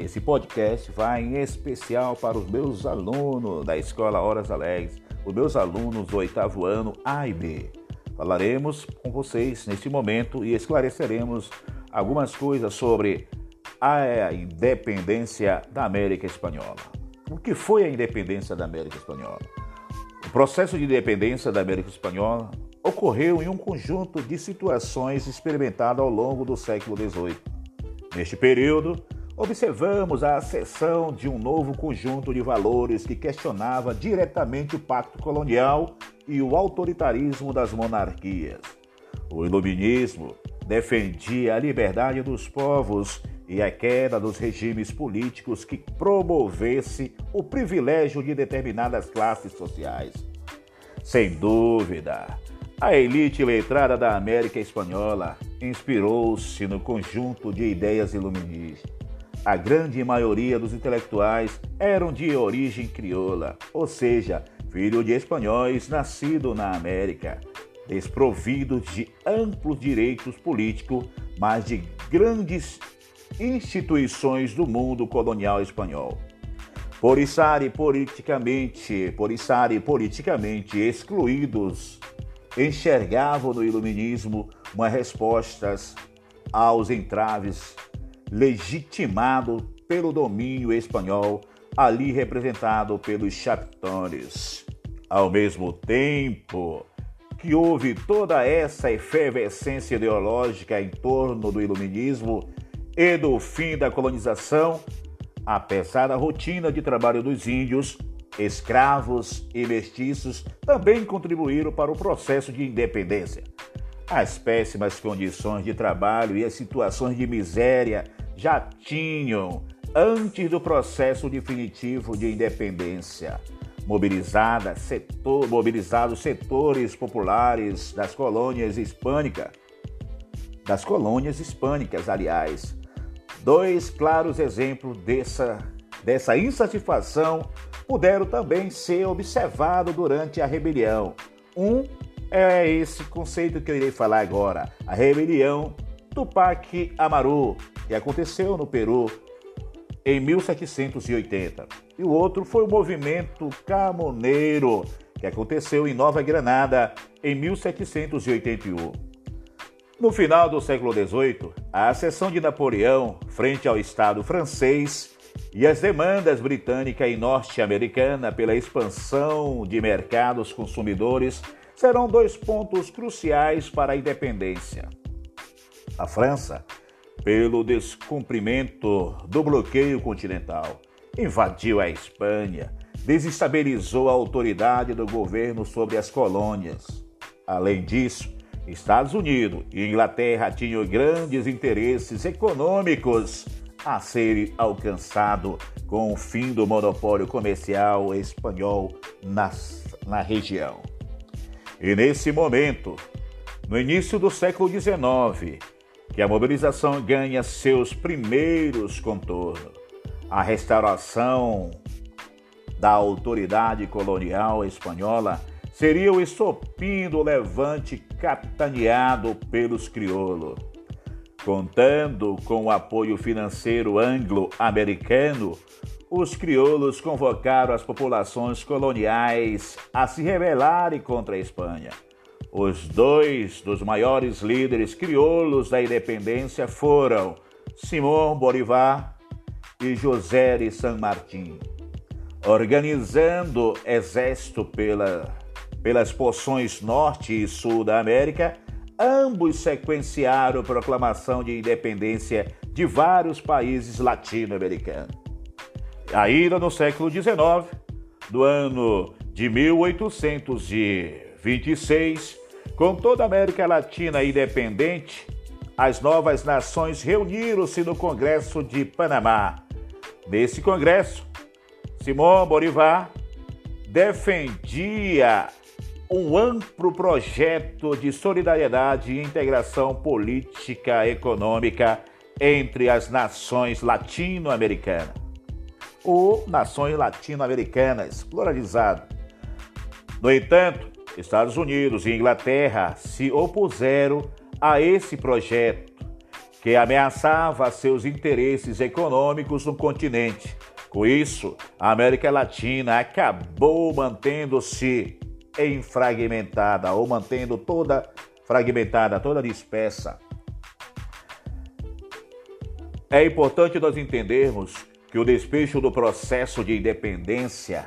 Esse podcast vai em especial para os meus alunos da Escola Horas Alegres, os meus alunos do oitavo ano A e B. Falaremos com vocês neste momento e esclareceremos algumas coisas sobre a independência da América Espanhola. O que foi a independência da América Espanhola? O processo de independência da América Espanhola ocorreu em um conjunto de situações experimentadas ao longo do século XVIII. Neste período, observamos a acessão de um novo conjunto de valores que questionava diretamente o pacto colonial e o autoritarismo das monarquias. O iluminismo defendia a liberdade dos povos e a queda dos regimes políticos que promovesse o privilégio de determinadas classes sociais. Sem dúvida, a elite letrada da América Espanhola inspirou-se no conjunto de ideias iluministas. A grande maioria dos intelectuais eram de origem crioula, ou seja, filho de espanhóis nascidos na América, desprovidos de amplos direitos políticos, mas de grandes instituições do mundo colonial espanhol. Por estarem politicamente, por estarem politicamente excluídos, enxergavam no iluminismo uma resposta aos entraves legitimado pelo domínio espanhol, ali representado pelos chaptones. Ao mesmo tempo que houve toda essa efervescência ideológica em torno do iluminismo, e do fim da colonização, apesar da rotina de trabalho dos índios, escravos e mestiços também contribuíram para o processo de independência. As péssimas condições de trabalho e as situações de miséria já tinham antes do processo definitivo de independência. Mobilizada setor, mobilizados setores populares das colônias hispânicas, das colônias hispânicas, aliás, Dois claros exemplos dessa, dessa insatisfação puderam também ser observados durante a rebelião. Um é esse conceito que eu irei falar agora, a rebelião Tupac Amaru, que aconteceu no Peru em 1780. E o outro foi o movimento Camoneiro, que aconteceu em Nova Granada em 1781. No final do século XVIII, a ascensão de Napoleão frente ao Estado francês e as demandas britânica e norte-americana pela expansão de mercados consumidores serão dois pontos cruciais para a independência. A França, pelo descumprimento do bloqueio continental, invadiu a Espanha, desestabilizou a autoridade do governo sobre as colônias. Além disso, Estados Unidos e Inglaterra tinham grandes interesses econômicos a serem alcançados com o fim do monopólio comercial espanhol na, na região. E nesse momento, no início do século XIX, que a mobilização ganha seus primeiros contornos. A restauração da autoridade colonial espanhola seria o estopim do levante capitaneado pelos crioulos. Contando com o apoio financeiro anglo-americano, os crioulos convocaram as populações coloniais a se rebelarem contra a Espanha. Os dois dos maiores líderes crioulos da independência foram Simão Bolivar e José de San Martín. Organizando exército pela pelas porções norte e sul da América, ambos sequenciaram proclamação de independência de vários países latino-americanos. Ainda no século XIX, do ano de 1826, com toda a América Latina independente, as novas nações reuniram-se no Congresso de Panamá. Nesse congresso, Simão Bolivar defendia um amplo projeto de solidariedade e integração política e econômica entre as nações latino-americanas ou nações latino-americanas, pluralizado. No entanto, Estados Unidos e Inglaterra se opuseram a esse projeto que ameaçava seus interesses econômicos no continente. Com isso, a América Latina acabou mantendo-se enfragmentada ou mantendo toda fragmentada, toda dispersa. É importante nós entendermos que o despecho do processo de independência,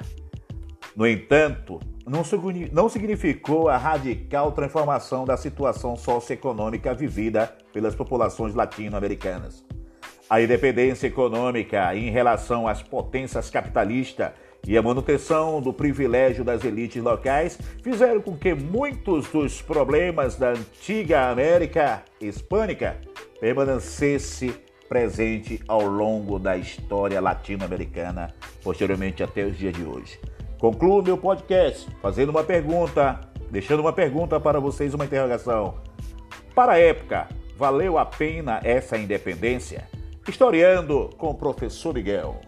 no entanto, não significou a radical transformação da situação socioeconômica vivida pelas populações latino-americanas. A independência econômica em relação às potências capitalistas e a manutenção do privilégio das elites locais fizeram com que muitos dos problemas da antiga América Hispânica permanecessem presente ao longo da história latino-americana, posteriormente até os dias de hoje. Concluo meu podcast fazendo uma pergunta, deixando uma pergunta para vocês, uma interrogação. Para a época, valeu a pena essa independência? Historiando com o professor Miguel.